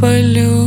полю.